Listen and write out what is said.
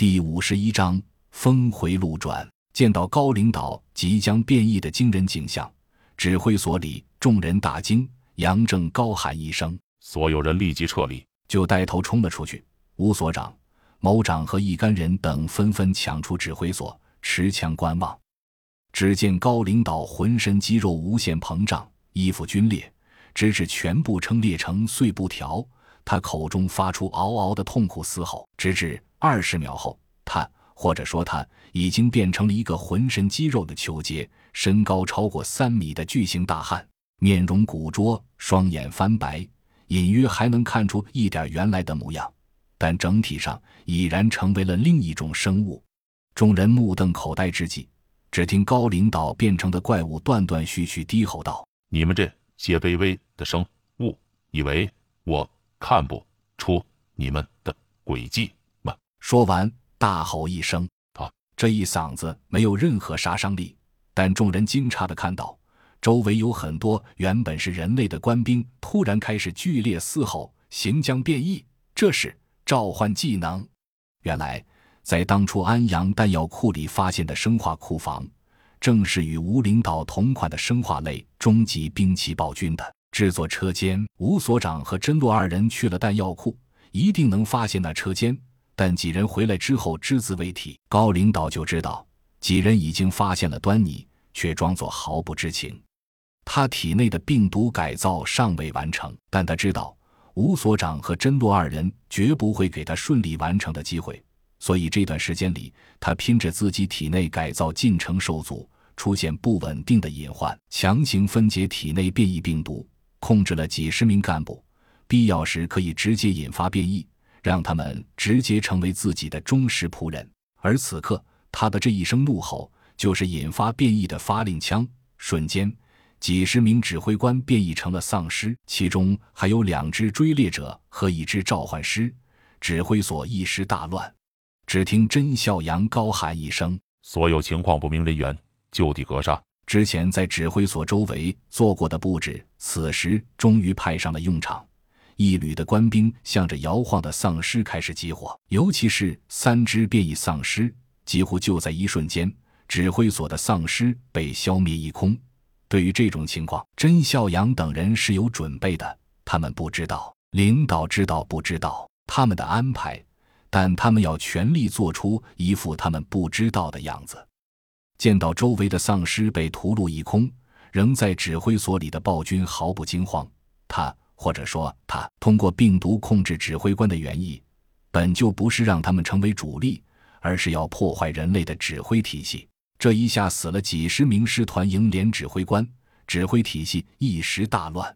第五十一章峰回路转。见到高领导即将变异的惊人景象，指挥所里众人大惊。杨正高喊一声：“所有人立即撤离！”就带头冲了出去。吴所长、某长和一干人等纷纷抢出指挥所，持枪观望。只见高领导浑身肌肉无限膨胀，衣服皲裂，直至全部撑裂成碎布条。他口中发出嗷嗷的痛苦嘶吼，直至二十秒后，他或者说他已经变成了一个浑身肌肉的球结，身高超过三米的巨型大汉，面容古拙，双眼翻白，隐约还能看出一点原来的模样，但整体上已然成为了另一种生物。众人目瞪口呆之际，只听高领导变成的怪物断断续续低吼道：“你们这些卑微的生物，以为我？”看不出你们的诡计吗？说完，大吼一声：“啊！”这一嗓子没有任何杀伤力，但众人惊诧的看到，周围有很多原本是人类的官兵突然开始剧烈嘶吼，行将变异。这是召唤技能。原来，在当初安阳弹药库里发现的生化库房，正是与吴领导同款的生化类终极兵器暴君的。制作车间，吴所长和甄洛二人去了弹药库，一定能发现那车间。但几人回来之后只字未提。高领导就知道几人已经发现了端倪，却装作毫不知情。他体内的病毒改造尚未完成，但他知道吴所长和甄洛二人绝不会给他顺利完成的机会，所以这段时间里，他拼着自己体内改造进程受阻，出现不稳定的隐患，强行分解体内变异病毒。控制了几十名干部，必要时可以直接引发变异，让他们直接成为自己的忠实仆人。而此刻，他的这一声怒吼就是引发变异的发令枪。瞬间，几十名指挥官变异成了丧尸，其中还有两只追猎者和一只召唤师。指挥所一时大乱。只听甄孝阳高喊一声：“所有情况不明人员就地格杀！”之前在指挥所周围做过的布置，此时终于派上了用场。一旅的官兵向着摇晃的丧尸开始集火，尤其是三只变异丧尸，几乎就在一瞬间，指挥所的丧尸被消灭一空。对于这种情况，甄孝阳等人是有准备的。他们不知道领导知道不知道他们的安排，但他们要全力做出一副他们不知道的样子。见到周围的丧尸被屠戮一空，仍在指挥所里的暴君毫不惊慌。他或者说他通过病毒控制指挥官的原意，本就不是让他们成为主力，而是要破坏人类的指挥体系。这一下死了几十名师团营连指挥官，指挥体系一时大乱。